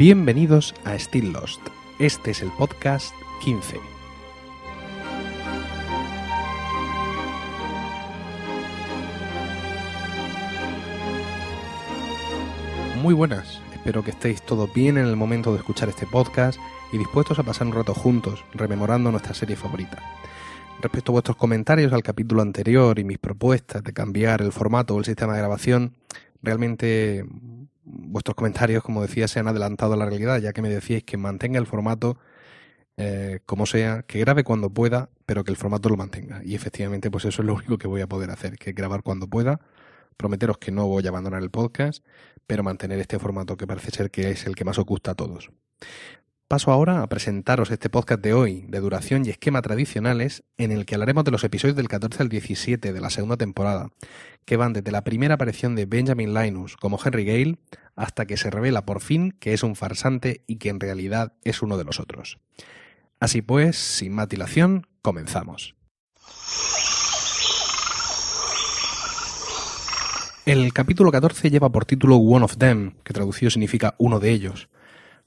Bienvenidos a Still Lost. Este es el podcast 15. Muy buenas, espero que estéis todos bien en el momento de escuchar este podcast y dispuestos a pasar un rato juntos, rememorando nuestra serie favorita. Respecto a vuestros comentarios al capítulo anterior y mis propuestas de cambiar el formato o el sistema de grabación, realmente vuestros comentarios, como decía, se han adelantado a la realidad, ya que me decíais que mantenga el formato eh, como sea, que grabe cuando pueda, pero que el formato lo mantenga. Y efectivamente, pues eso es lo único que voy a poder hacer, que grabar cuando pueda. Prometeros que no voy a abandonar el podcast, pero mantener este formato que parece ser que es el que más os gusta a todos. Paso ahora a presentaros este podcast de hoy, de duración y esquema tradicionales, en el que hablaremos de los episodios del 14 al 17 de la segunda temporada, que van desde la primera aparición de Benjamin Linus como Henry Gale hasta que se revela por fin que es un farsante y que en realidad es uno de los otros. Así pues, sin matilación, comenzamos. El capítulo 14 lleva por título One of Them, que traducido significa uno de ellos.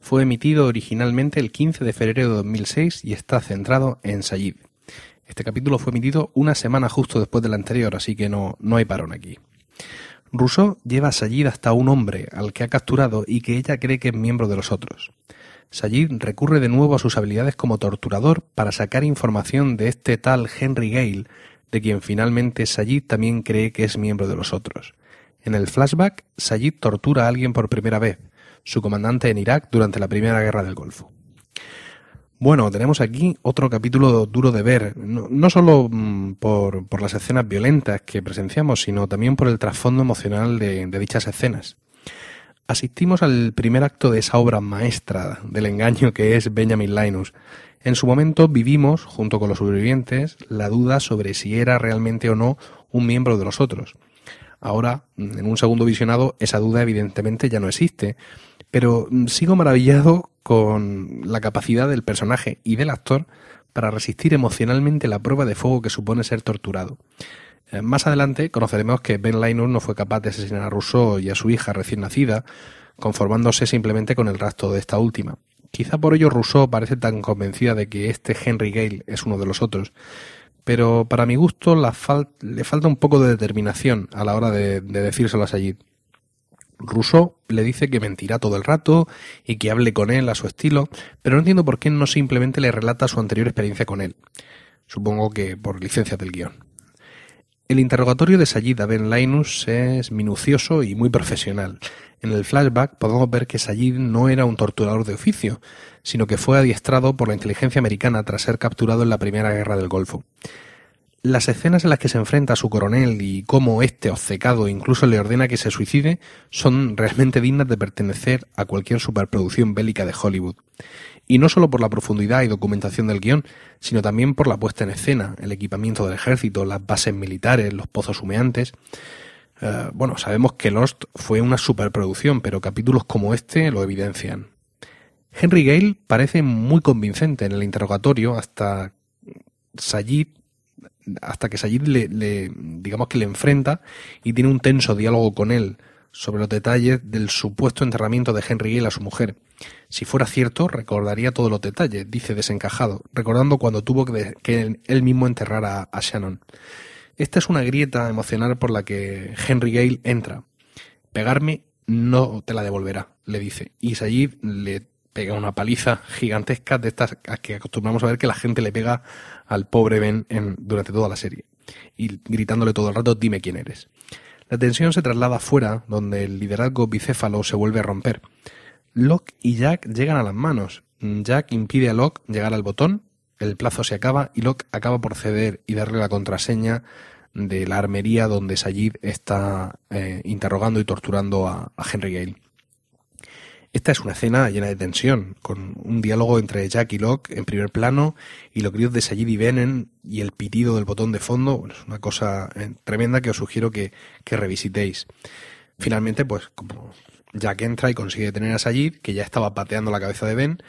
Fue emitido originalmente el 15 de febrero de 2006 y está centrado en Sayid. Este capítulo fue emitido una semana justo después del anterior, así que no, no hay parón aquí. Rousseau lleva a Sayid hasta un hombre al que ha capturado y que ella cree que es miembro de los otros. Sayid recurre de nuevo a sus habilidades como torturador para sacar información de este tal Henry Gale, de quien finalmente Sayid también cree que es miembro de los otros. En el flashback, Sayid tortura a alguien por primera vez, su comandante en Irak durante la Primera Guerra del Golfo. Bueno, tenemos aquí otro capítulo duro de ver, no, solo mm, por, las escenas violentas que presenciamos, sino también por el trasfondo emocional de, de dichas escenas. Asistimos al primer acto de esa obra maestra del engaño que es Benjamin Linus. En su momento vivimos, junto con los sobrevivientes, la duda sobre si era realmente o no un miembro de los otros. Ahora, en un segundo visionado, esa duda evidentemente ya no existe, pero mm, sigo maravillado con la capacidad del personaje y del actor para resistir emocionalmente la prueba de fuego que supone ser torturado. Eh, más adelante conoceremos que Ben Linus no fue capaz de asesinar a Rousseau y a su hija recién nacida, conformándose simplemente con el rastro de esta última. Quizá por ello Rousseau parece tan convencida de que este Henry Gale es uno de los otros, pero para mi gusto le falta un poco de determinación a la hora de, de decírselo a Sayid. Rousseau le dice que mentirá todo el rato y que hable con él a su estilo, pero no entiendo por qué no simplemente le relata su anterior experiencia con él. Supongo que por licencia del guion. El interrogatorio de Sayid a Ben Linus es minucioso y muy profesional. En el flashback podemos ver que Sayid no era un torturador de oficio, sino que fue adiestrado por la inteligencia americana tras ser capturado en la Primera Guerra del Golfo. Las escenas en las que se enfrenta a su coronel y cómo este obcecado incluso le ordena que se suicide son realmente dignas de pertenecer a cualquier superproducción bélica de Hollywood. Y no solo por la profundidad y documentación del guion, sino también por la puesta en escena, el equipamiento del ejército, las bases militares, los pozos humeantes. Eh, bueno, sabemos que Lost fue una superproducción, pero capítulos como este lo evidencian. Henry Gale parece muy convincente en el interrogatorio hasta Sayid hasta que Sayid le, digamos que le enfrenta y tiene un tenso diálogo con él sobre los detalles del supuesto enterramiento de Henry Gale a su mujer. Si fuera cierto, recordaría todos los detalles, dice desencajado, recordando cuando tuvo que, que él mismo enterrar a, a, Shannon. Esta es una grieta emocional por la que Henry Gale entra. Pegarme no te la devolverá, le dice. Y Sayid le pega una paliza gigantesca de estas que acostumbramos a ver que la gente le pega al pobre Ben en, durante toda la serie. Y gritándole todo el rato, dime quién eres. La tensión se traslada afuera, donde el liderazgo bicéfalo se vuelve a romper. Locke y Jack llegan a las manos. Jack impide a Locke llegar al botón, el plazo se acaba y Locke acaba por ceder y darle la contraseña de la armería donde Sayid está eh, interrogando y torturando a Henry Gale. Esta es una escena llena de tensión, con un diálogo entre Jack y Locke en primer plano y los gritos de Sayid y Benen y el pitido del botón de fondo. es una cosa eh, tremenda que os sugiero que, que revisitéis. Finalmente, pues como Jack entra y consigue detener a Sayid, que ya estaba pateando la cabeza de Ben,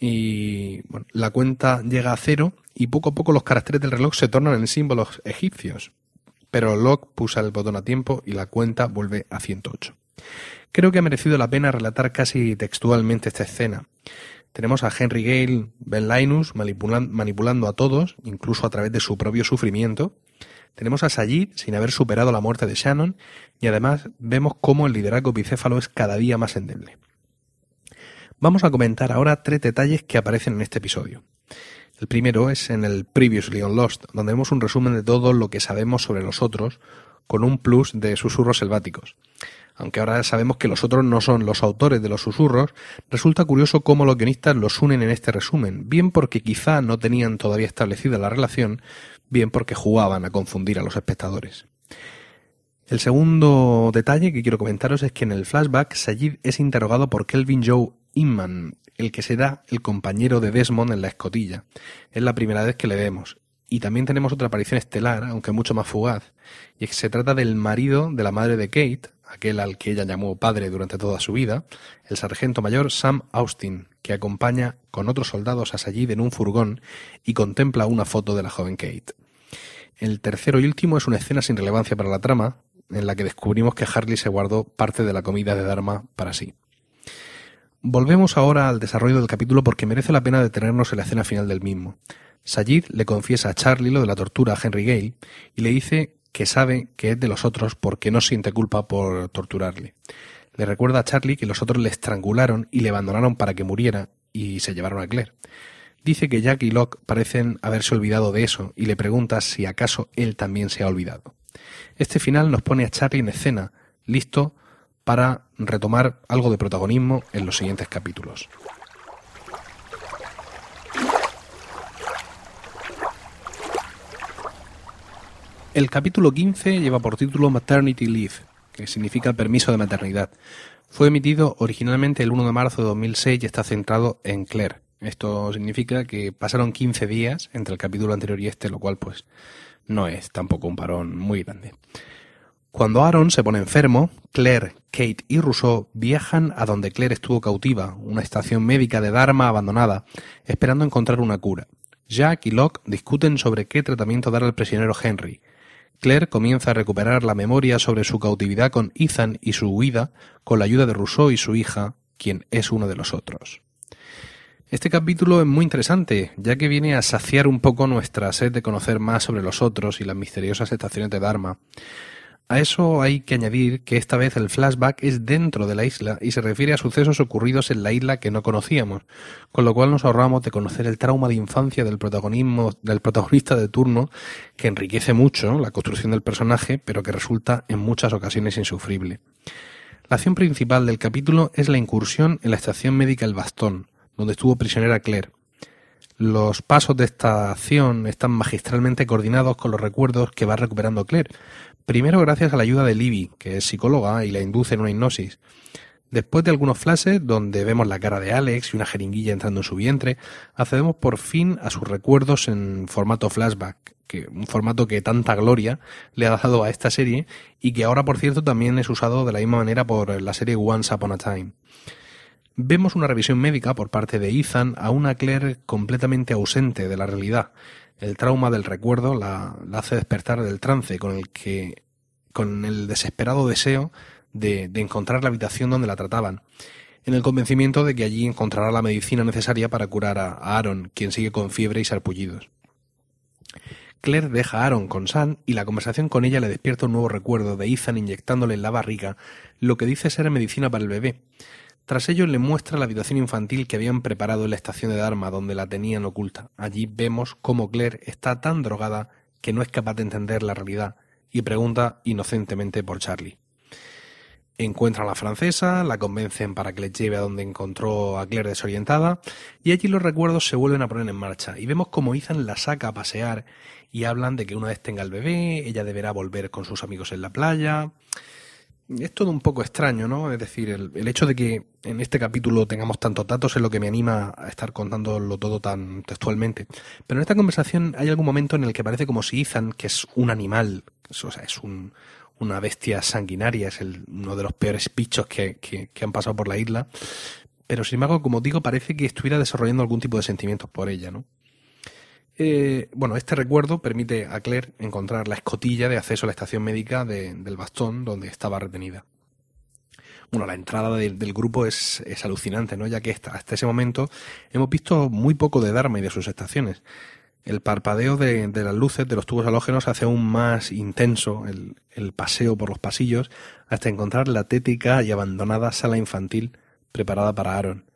y bueno, la cuenta llega a cero y poco a poco los caracteres del reloj se tornan en símbolos egipcios. Pero Locke pulsa el botón a tiempo y la cuenta vuelve a 108. Creo que ha merecido la pena relatar casi textualmente esta escena. Tenemos a Henry Gale, Ben Linus, manipulando a todos, incluso a través de su propio sufrimiento. Tenemos a Sayid sin haber superado la muerte de Shannon y además vemos cómo el liderazgo bicéfalo es cada día más endeble. Vamos a comentar ahora tres detalles que aparecen en este episodio. El primero es en el Previously on Lost, donde vemos un resumen de todo lo que sabemos sobre los otros, con un plus de susurros selváticos aunque ahora sabemos que los otros no son los autores de los susurros, resulta curioso cómo los guionistas los unen en este resumen, bien porque quizá no tenían todavía establecida la relación, bien porque jugaban a confundir a los espectadores. El segundo detalle que quiero comentaros es que en el flashback Sayid es interrogado por Kelvin Joe Inman, el que será el compañero de Desmond en la escotilla. Es la primera vez que le vemos. Y también tenemos otra aparición estelar, aunque mucho más fugaz, y que se trata del marido de la madre de Kate, aquel al que ella llamó padre durante toda su vida, el sargento mayor Sam Austin, que acompaña con otros soldados a Sayid en un furgón y contempla una foto de la joven Kate. El tercero y último es una escena sin relevancia para la trama, en la que descubrimos que Harley se guardó parte de la comida de Dharma para sí. Volvemos ahora al desarrollo del capítulo porque merece la pena detenernos en la escena final del mismo. Sayid le confiesa a Charlie lo de la tortura a Henry Gale y le dice que sabe que es de los otros porque no siente culpa por torturarle. Le recuerda a Charlie que los otros le estrangularon y le abandonaron para que muriera y se llevaron a Claire. Dice que Jack y Locke parecen haberse olvidado de eso y le pregunta si acaso él también se ha olvidado. Este final nos pone a Charlie en escena, listo para retomar algo de protagonismo en los siguientes capítulos. El capítulo 15 lleva por título Maternity Leave, que significa permiso de maternidad. Fue emitido originalmente el 1 de marzo de 2006 y está centrado en Claire. Esto significa que pasaron 15 días entre el capítulo anterior y este, lo cual pues no es tampoco un parón muy grande. Cuando Aaron se pone enfermo, Claire, Kate y Rousseau viajan a donde Claire estuvo cautiva, una estación médica de Dharma abandonada, esperando encontrar una cura. Jack y Locke discuten sobre qué tratamiento dar al prisionero Henry, Claire comienza a recuperar la memoria sobre su cautividad con Ethan y su huida con la ayuda de Rousseau y su hija, quien es uno de los otros. Este capítulo es muy interesante, ya que viene a saciar un poco nuestra sed de conocer más sobre los otros y las misteriosas estaciones de Dharma. A eso hay que añadir que esta vez el flashback es dentro de la isla y se refiere a sucesos ocurridos en la isla que no conocíamos, con lo cual nos ahorramos de conocer el trauma de infancia del protagonismo del protagonista de turno, que enriquece mucho la construcción del personaje, pero que resulta en muchas ocasiones insufrible. La acción principal del capítulo es la incursión en la estación médica El Bastón, donde estuvo prisionera Claire. Los pasos de esta acción están magistralmente coordinados con los recuerdos que va recuperando Claire, Primero gracias a la ayuda de Libby, que es psicóloga y la induce en una hipnosis. Después de algunos flashes donde vemos la cara de Alex y una jeringuilla entrando en su vientre, accedemos por fin a sus recuerdos en formato flashback, que un formato que tanta gloria le ha dado a esta serie y que ahora por cierto también es usado de la misma manera por la serie Once Upon a Time. Vemos una revisión médica por parte de Ethan a una Claire completamente ausente de la realidad, el trauma del recuerdo la, hace despertar del trance con el que con el desesperado deseo de, encontrar la habitación donde la trataban, en el convencimiento de que allí encontrará la medicina necesaria para curar a, Aaron, quien sigue con fiebre y sarpullidos. Claire deja a Aaron con Sam y la conversación con ella le despierta un nuevo recuerdo de Ethan inyectándole en la barriga lo que dice ser medicina para el bebé, tras ello le muestra la habitación infantil que habían preparado en la estación de Dharma, donde la tenían oculta. Allí vemos cómo Claire está tan drogada que no es capaz de entender la realidad y pregunta inocentemente por Charlie. Encuentran a la francesa, la convencen para que le lleve a donde encontró a Claire desorientada, y allí los recuerdos se vuelven a poner en marcha, y vemos cómo Ethan la saca a pasear y hablan de que una vez tenga el bebé, ella deberá volver con sus amigos en la playa es todo un poco extraño, ¿no? Es decir, el, hecho de que en este capítulo tengamos tantos datos es lo que me anima a estar contándolo todo tan textualmente. Pero en esta conversación hay algún momento en el que parece como si Ethan, que es un animal, o sea, es una bestia sanguinaria, es uno de los peores bichos que, que han pasado por la isla, pero sin embargo, como digo, parece que estuviera desarrollando algún tipo de sentimientos por ella, ¿no? Eh, bueno, este recuerdo permite a Claire encontrar la escotilla de acceso a la estación médica del bastón donde estaba retenida. Bueno, la entrada del, grupo es, alucinante, ¿no? Ya que hasta, ese momento hemos visto muy poco de Dharma y de sus estaciones. El parpadeo de, de las luces de los tubos halógenos hace aún más intenso el, el paseo por los pasillos hasta encontrar la tética y abandonada sala infantil preparada para Aaron.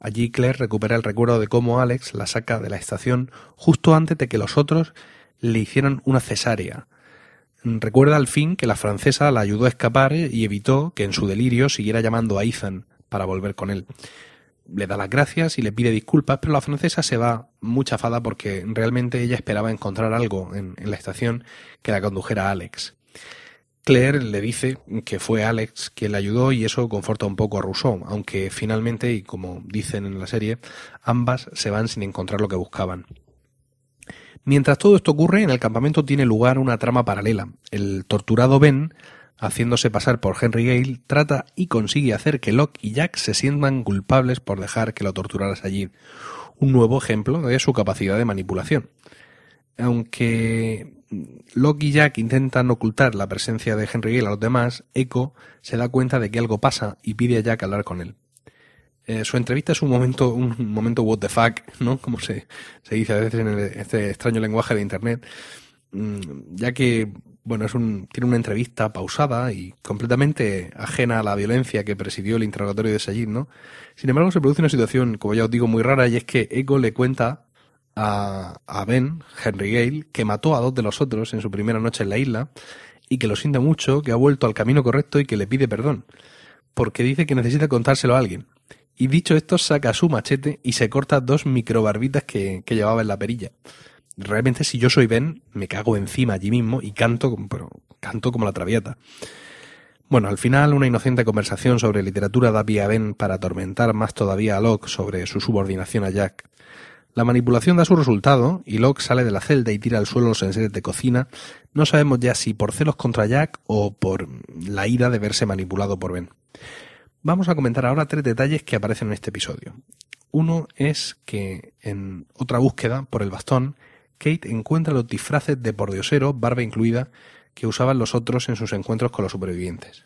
Allí Claire recupera el recuerdo de cómo Alex la saca de la estación justo antes de que los otros le hicieran una cesárea. Recuerda al fin que la francesa la ayudó a escapar y evitó que en su delirio siguiera llamando a Ethan para volver con él. Le da las gracias y le pide disculpas, pero la francesa se va muy chafada porque realmente ella esperaba encontrar algo en, en la estación que la condujera a Alex. Claire le dice que fue Alex quien le ayudó y eso conforta un poco a Rousseau, aunque finalmente, y como dicen en la serie, ambas se van sin encontrar lo que buscaban. Mientras todo esto ocurre, en el campamento tiene lugar una trama paralela. El torturado Ben, haciéndose pasar por Henry Gale, trata y consigue hacer que Locke y Jack se sientan culpables por dejar que lo torturaras allí. Un nuevo ejemplo de su capacidad de manipulación. Aunque Locke y Jack intentan ocultar la presencia de Henry Gale a los demás, Echo se da cuenta de que algo pasa y pide a Jack hablar con él. Eh, su entrevista es un momento, un momento what the fuck, ¿no? Como se, se dice a veces en este extraño lenguaje de internet, mm, ya que, bueno, es un, tiene una entrevista pausada y completamente ajena a la violencia que presidió el interrogatorio de Sayid, ¿no? Sin embargo, se produce una situación, como ya os digo, muy rara y es que Echo le cuenta a, Ben, Henry Gale, que mató a dos de los otros en su primera noche en la isla y que lo siente mucho, que ha vuelto al camino correcto y que le pide perdón, porque dice que necesita contárselo a alguien. Y dicho esto, saca su machete y se corta dos microbarbitas que, que llevaba en la perilla. Realmente, si yo soy Ben, me cago encima allí mismo y canto, pero canto como la traviata. Bueno, al final, una inocente conversación sobre literatura da pie a Ben para atormentar más todavía a Locke sobre su subordinación a Jack. La manipulación da su resultado y Locke sale de la celda y tira al suelo los enseres de cocina. No sabemos ya si por celos contra Jack o por la ira de verse manipulado por Ben. Vamos a comentar ahora tres detalles que aparecen en este episodio. Uno es que en otra búsqueda por el bastón, Kate encuentra los disfraces de pordiosero, barba incluida, que usaban los otros en sus encuentros con los supervivientes.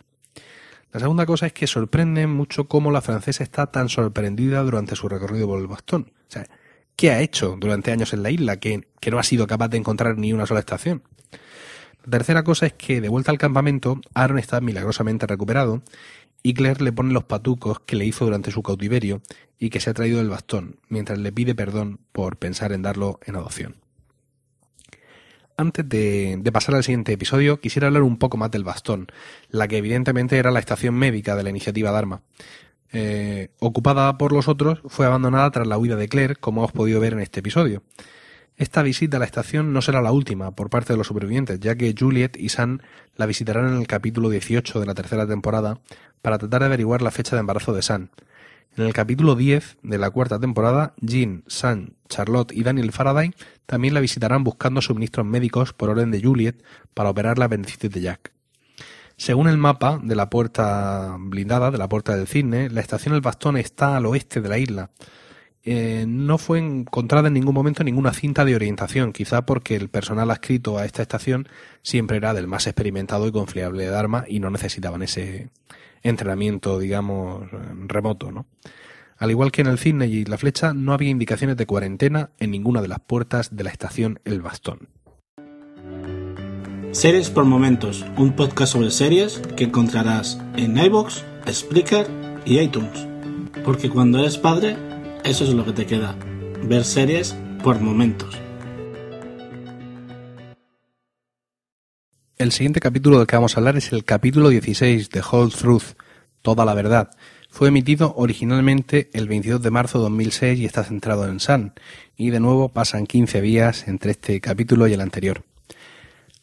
La segunda cosa es que sorprende mucho cómo la francesa está tan sorprendida durante su recorrido por el bastón. ¿Qué ha hecho durante años en la isla que, que no ha sido capaz de encontrar ni una sola estación? La tercera cosa es que, de vuelta al campamento, Aaron está milagrosamente recuperado y Claire le pone los patucos que le hizo durante su cautiverio y que se ha traído del bastón, mientras le pide perdón por pensar en darlo en adopción. Antes de, de, pasar al siguiente episodio, quisiera hablar un poco más del bastón, la que evidentemente era la estación médica de la iniciativa Dharma. Eh, ocupada por los otros, fue abandonada tras la huida de Claire, como hemos podido ver en este episodio. Esta visita a la estación no será la última por parte de los supervivientes, ya que Juliet y Sam la visitarán en el capítulo 18 de la tercera temporada para tratar de averiguar la fecha de embarazo de Sam. En el capítulo 10 de la cuarta temporada, Jean, Sam, Charlotte y Daniel Faraday también la visitarán buscando suministros médicos por orden de Juliet para operar la apendicitis de Jack. Según el mapa de la puerta blindada, de la puerta del cisne, la estación El Bastón está al oeste de la isla. Eh, no fue encontrada en ningún momento ninguna cinta de orientación, quizá porque el personal adscrito a esta estación siempre era del más experimentado y confiable de arma y no necesitaban ese entrenamiento, digamos, remoto, ¿no? Al igual que en el cisne y la flecha, no había indicaciones de cuarentena en ninguna de las puertas de la estación El Bastón. Series por Momentos, un podcast sobre series que encontrarás en iBox, Spreaker y iTunes. Porque cuando eres padre, eso es lo que te queda, ver series por momentos. El siguiente capítulo del que vamos a hablar es el capítulo 16 de Whole Truth, Toda la Verdad. Fue emitido originalmente el 22 de marzo de 2006 y está centrado en Sun, y de nuevo pasan 15 días entre este capítulo y el anterior.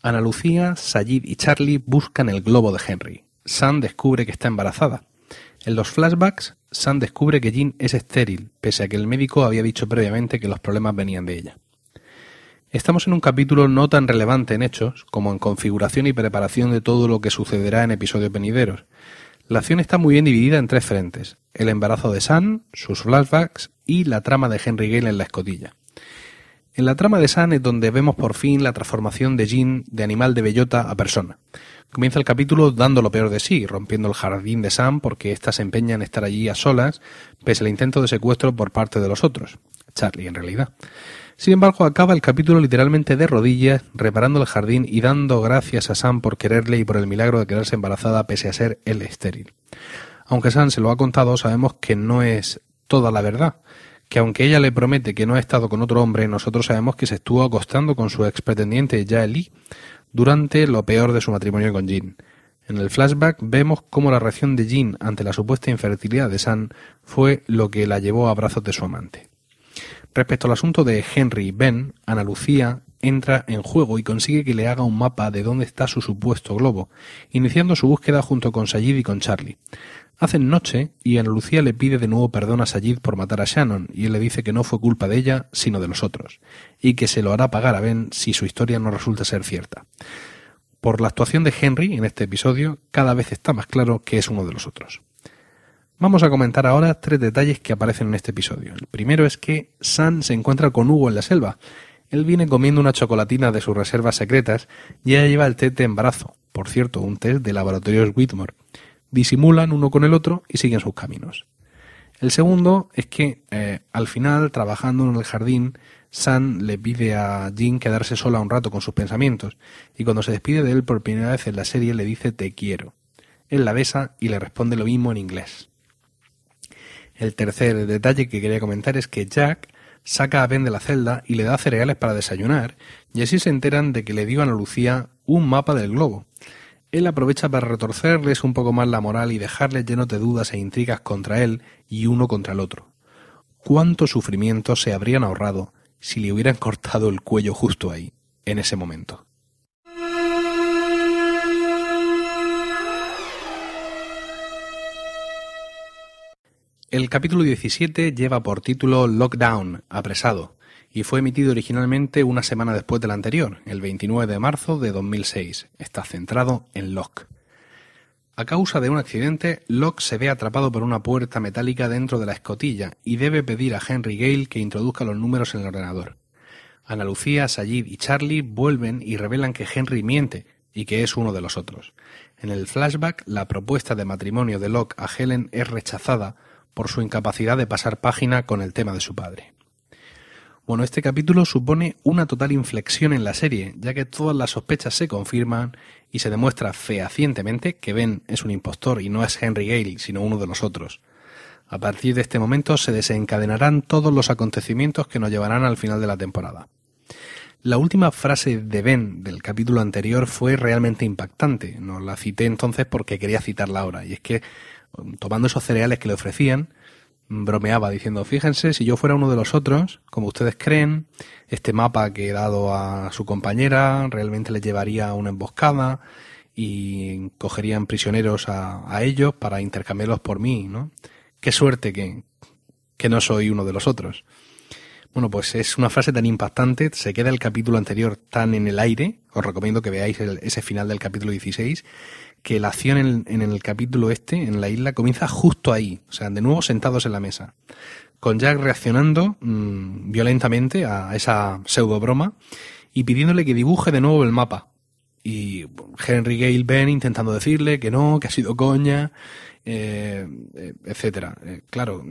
Ana Lucía, Sayid y Charlie buscan el globo de Henry. Sam descubre que está embarazada. En los flashbacks, Sam descubre que Jean es estéril, pese a que el médico había dicho previamente que los problemas venían de ella. Estamos en un capítulo no tan relevante en hechos como en configuración y preparación de todo lo que sucederá en episodios venideros. La acción está muy bien dividida en tres frentes: el embarazo de Sam, sus flashbacks y la trama de Henry Gale en la escotilla. En la trama de San es donde vemos por fin la transformación de Jean de animal de bellota a persona. Comienza el capítulo dando lo peor de sí, rompiendo el jardín de Sam porque ésta se empeña en estar allí a solas, pese al intento de secuestro por parte de los otros. Charlie, en realidad. Sin embargo, acaba el capítulo literalmente de rodillas, reparando el jardín y dando gracias a Sam por quererle y por el milagro de quedarse embarazada pese a ser él estéril. Aunque Sam se lo ha contado, sabemos que no es toda la verdad, que aunque ella le promete que no ha estado con otro hombre, nosotros sabemos que se estuvo acostando con su ex pretendiente Lee durante lo peor de su matrimonio con Jean. En el flashback vemos cómo la reacción de Jean ante la supuesta infertilidad de Sam fue lo que la llevó a brazos de su amante. Respecto al asunto de Henry y Ben, Ana Lucía entra en juego y consigue que le haga un mapa de dónde está su supuesto globo, iniciando su búsqueda junto con Sayid y con Charlie. Hacen noche y Ana Lucía le pide de nuevo perdón a Sayid por matar a Shannon y él le dice que no fue culpa de ella, sino de los otros, y que se lo hará pagar a Ben si su historia no resulta ser cierta. Por la actuación de Henry en este episodio, cada vez está más claro que es uno de los otros. Vamos a comentar ahora tres detalles que aparecen en este episodio. El primero es que Sam se encuentra con Hugo en la selva. Él viene comiendo una chocolatina de sus reservas secretas y ella lleva el test de embarazo, por cierto, un test de laboratorios Whitmore disimulan uno con el otro y siguen sus caminos. El segundo es que eh, al final, trabajando en el jardín, Sam le pide a Jean quedarse sola un rato con sus pensamientos, y cuando se despide de él por primera vez en la serie le dice te quiero. Él la besa y le responde lo mismo en inglés. El tercer detalle que quería comentar es que Jack saca a Ben de la celda y le da cereales para desayunar, y así se enteran de que le dio a Lucía un mapa del globo, él aprovecha para retorcerles un poco más la moral y dejarles llenos de dudas e intrigas contra él y uno contra el otro. ¿Cuánto sufrimiento se habrían ahorrado si le hubieran cortado el cuello justo ahí, en ese momento? El capítulo 17 lleva por título Lockdown, apresado, y fue emitido originalmente una semana después del anterior, el 29 de marzo de 2006. Está centrado en Locke. A causa de un accidente, Locke se ve atrapado por una puerta metálica dentro de la escotilla y debe pedir a Henry Gale que introduzca los números en el ordenador. Ana Lucía, Sayid y Charlie vuelven y revelan que Henry miente y que es uno de los otros. En el flashback, la propuesta de matrimonio de Locke a Helen es rechazada por su incapacidad de pasar página con el tema de su padre. Bueno, este capítulo supone una total inflexión en la serie, ya que todas las sospechas se confirman y se demuestra fehacientemente que Ben es un impostor y no es Henry Gale, sino uno de los otros. A partir de este momento se desencadenarán todos los acontecimientos que nos llevarán al final de la temporada. La última frase de Ben del capítulo anterior fue realmente impactante. No la cité entonces porque quería citarla ahora. Y es que, tomando esos cereales que le ofrecían, bromeaba diciendo, fíjense, si yo fuera uno de los otros, como ustedes creen, este mapa que he dado a su compañera realmente le llevaría a una emboscada y cogerían prisioneros a, a ellos para intercambiarlos por mí, ¿no? Qué suerte que, que no soy uno de los otros. Bueno, pues es una frase tan impactante, se queda el capítulo anterior tan en el aire, os recomiendo que veáis ese final del capítulo 16, que la acción en, el capítulo este, en la isla, comienza justo ahí, o sea, de nuevo sentados en la mesa, con Jack reaccionando mm, violentamente a esa pseudo broma y pidiéndole que dibuje de nuevo el mapa. Y Henry Gale Ben intentando decirle que no, que ha sido coña, eh, eh etcétera. Eh, claro,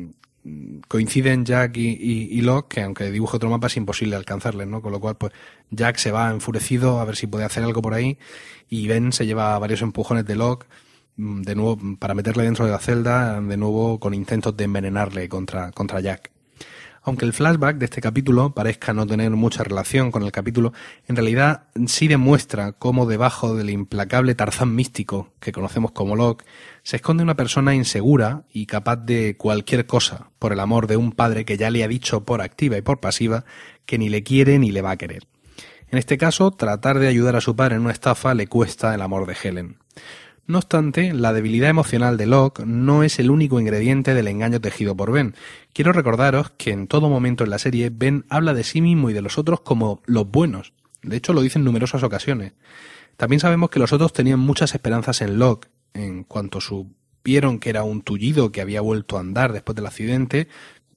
coinciden Jack y, Locke, que aunque dibuje otro mapa es imposible alcanzarles, ¿no? Con lo cual, pues Jack se va enfurecido a ver si puede hacer algo por ahí y Ben se lleva varios empujones de Locke mm, de nuevo para meterle dentro de la celda, de nuevo con intentos de envenenarle contra, contra Jack. Aunque el flashback de este capítulo parezca no tener mucha relación con el capítulo, en realidad sí demuestra cómo debajo del implacable Tarzán místico que conocemos como Locke se esconde una persona insegura y capaz de cualquier cosa por el amor de un padre que ya le ha dicho por activa y por pasiva que ni le quiere ni le va a querer. En este caso, tratar de ayudar a su padre en una estafa le cuesta el amor de Helen. No obstante, la debilidad emocional de Locke no es el único ingrediente del engaño tejido por Ben. Quiero recordaros que en todo momento en la serie Ben habla de sí mismo y de los otros como los buenos. De hecho, lo dice en numerosas ocasiones. También sabemos que los otros tenían muchas esperanzas en Locke. En cuanto supieron que era un tullido que había vuelto a andar después del accidente,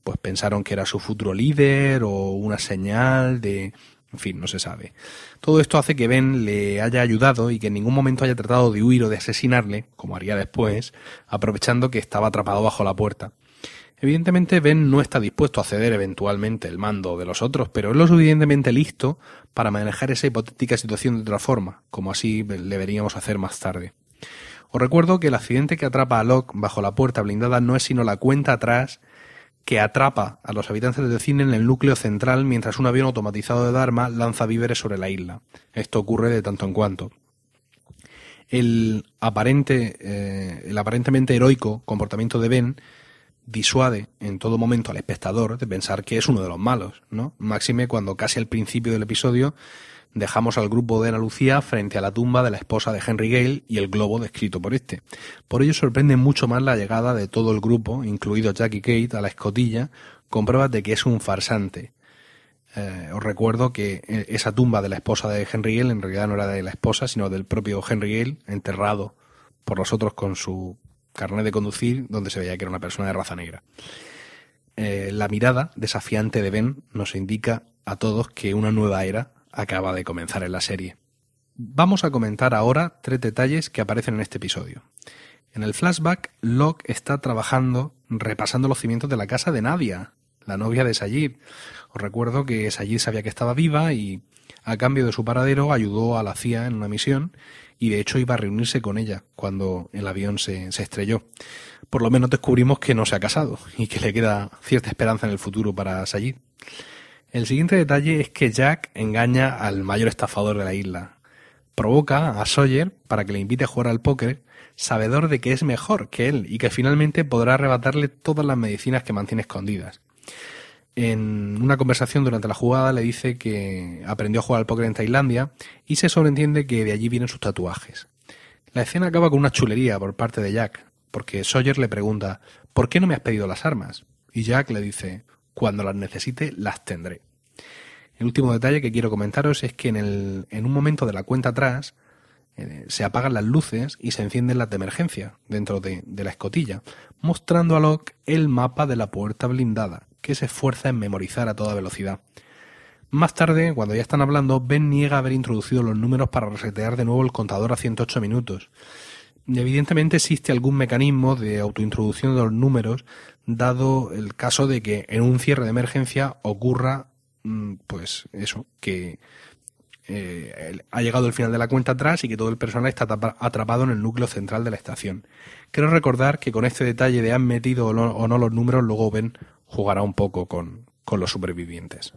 pues pensaron que era su futuro líder o una señal de... En fin, no se sabe. Todo esto hace que Ben le haya ayudado y que en ningún momento haya tratado de huir o de asesinarle, como haría después, aprovechando que estaba atrapado bajo la puerta. Evidentemente Ben no está dispuesto a ceder eventualmente el mando de los otros, pero es lo suficientemente listo para manejar esa hipotética situación de otra forma, como así le veríamos hacer más tarde. Os recuerdo que el accidente que atrapa a Locke bajo la puerta blindada no es sino la cuenta atrás que atrapa a los habitantes del cine en el núcleo central mientras un avión automatizado de Dharma lanza víveres sobre la isla. Esto ocurre de tanto en cuanto. El, aparente, eh, el aparentemente heroico comportamiento de Ben disuade en todo momento al espectador de pensar que es uno de los malos, ¿no? Máxime cuando casi al principio del episodio dejamos al grupo de Ana Lucía frente a la tumba de la esposa de Henry Gale y el globo descrito por este. Por ello sorprende mucho más la llegada de todo el grupo, incluido Jack y Kate, a la escotilla, con pruebas de que es un farsante. Eh, os recuerdo que eh, esa tumba de la esposa de Henry Gale en realidad no era de la esposa, sino del propio Henry Gale, enterrado por los otros con su carnet de conducir, donde se veía que era una persona de raza negra. Eh, la mirada desafiante de Ben nos indica a todos que una nueva era acaba de comenzar en la serie. Vamos a comentar ahora tres detalles que aparecen en este episodio. En el flashback, Locke está trabajando repasando los cimientos de la casa de Nadia, la novia de Sayid. Os recuerdo que Sayid sabía que estaba viva y, a cambio de su paradero, ayudó a la CIA en una misión y de hecho iba a reunirse con ella cuando el avión se, se estrelló. Por lo menos descubrimos que no se ha casado y que le queda cierta esperanza en el futuro para Sayid. El siguiente detalle es que Jack engaña al mayor estafador de la isla. Provoca a Sawyer para que le invite a jugar al póker, sabedor de que es mejor que él y que finalmente podrá arrebatarle todas las medicinas que mantiene escondidas. En una conversación durante la jugada le dice que aprendió a jugar al póker en Tailandia y se sobreentiende que de allí vienen sus tatuajes. La escena acaba con una chulería por parte de Jack, porque Sawyer le pregunta ¿Por qué no me has pedido las armas? Y Jack le dice cuando las necesite, las tendré. El último detalle que quiero comentaros es que en, el, en un momento de la cuenta atrás eh, se apagan las luces y se encienden las de emergencia dentro de, de la escotilla, mostrando a Locke el mapa de la puerta blindada, que se esfuerza en memorizar a toda velocidad. Más tarde, cuando ya están hablando, Ben niega haber introducido los números para resetear de nuevo el contador a 108 minutos. Evidentemente existe algún mecanismo de autointroducción de los números, dado el caso de que en un cierre de emergencia ocurra, mm, pues eso, que eh, ha llegado el final de la cuenta atrás y que todo el personal está atrapado en el núcleo central de la estación. Quiero recordar que con este detalle de han metido o no, los números, luego Ben jugará un poco con, con los supervivientes.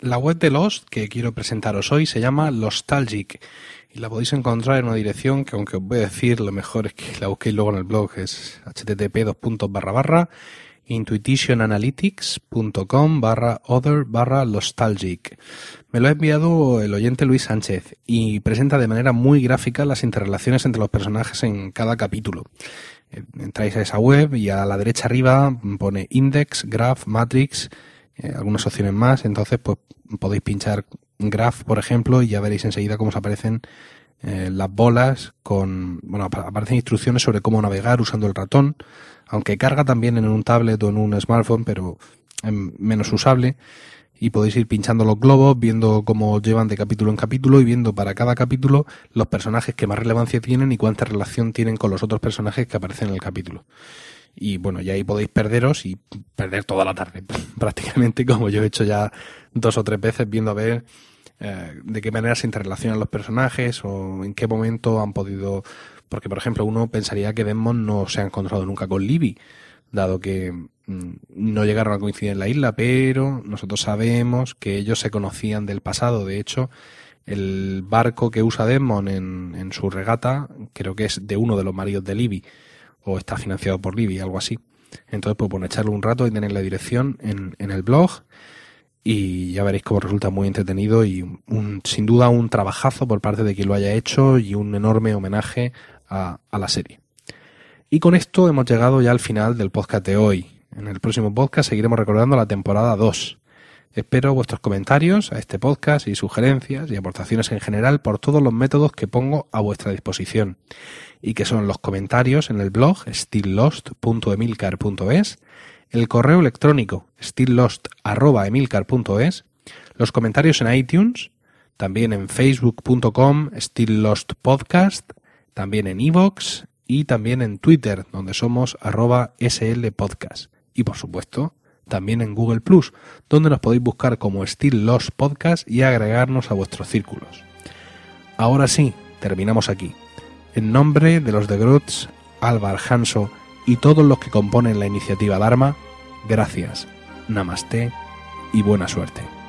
La web de Lost que quiero presentaros hoy se llama Lostalgic y la podéis encontrar en una dirección que aunque os voy a decir lo mejor es que la busquéis luego en el blog es http barra intuitionanalytics.com barra other barra nostalgic. Me lo ha enviado el oyente Luis Sánchez y presenta de manera muy gráfica las interrelaciones entre los personajes en cada capítulo. Eh, entráis a esa web y a la derecha arriba pone index, graph, matrix, eh, algunas opciones más. Entonces, pues podéis pinchar Graph, por ejemplo, y ya veréis enseguida cómo os aparecen eh, las bolas con, bueno, aparecen instrucciones sobre cómo navegar usando el ratón, aunque carga también en un tablet o en un smartphone, pero menos usable. Y podéis ir pinchando los globos, viendo cómo llevan de capítulo en capítulo y viendo para cada capítulo los personajes que más relevancia tienen y cuánta relación tienen con los otros personajes que aparecen en el capítulo y bueno, ya ahí podéis perderos y perder toda la tarde, prácticamente como yo he hecho ya dos o tres veces viendo a ver eh, de qué manera se interrelacionan los personajes o en qué momento han podido, porque por ejemplo uno pensaría que Demon no se ha encontrado nunca con Libby, dado que mm, no llegaron a coincidir en la isla, pero nosotros sabemos que ellos se conocían del pasado, de hecho, el barco que usa Demon en, en su regata creo que es de uno de los maridos de Libby o está financiado por Libby, algo así. Entonces, pues bueno, un rato y tener la dirección en, en el blog y ya veréis cómo resulta muy entretenido y un, sin duda un trabajazo por parte de quien lo haya hecho y un enorme homenaje a, a la serie. Y con esto hemos llegado ya al final del podcast de hoy. En el próximo podcast seguiremos recordando la temporada 2. Espero vuestros comentarios a este podcast y sugerencias y aportaciones en general por todos los métodos que pongo a vuestra disposición y que son los comentarios en el blog stilllost.emilcar.es, el correo electrónico stilllost.emilcar.es, los comentarios en iTunes, también en facebook.com stilllostpodcast, también en iVoox y también en Twitter, donde somos arroba slpodcast. Y por supuesto, también en Google Plus, donde nos podéis buscar como Still Lost Podcast y agregarnos a vuestros círculos. Ahora sí, terminamos aquí. En nombre de los de Grutz, Álvar Hanso y todos los que componen la iniciativa Dharma, gracias, namaste y buena suerte.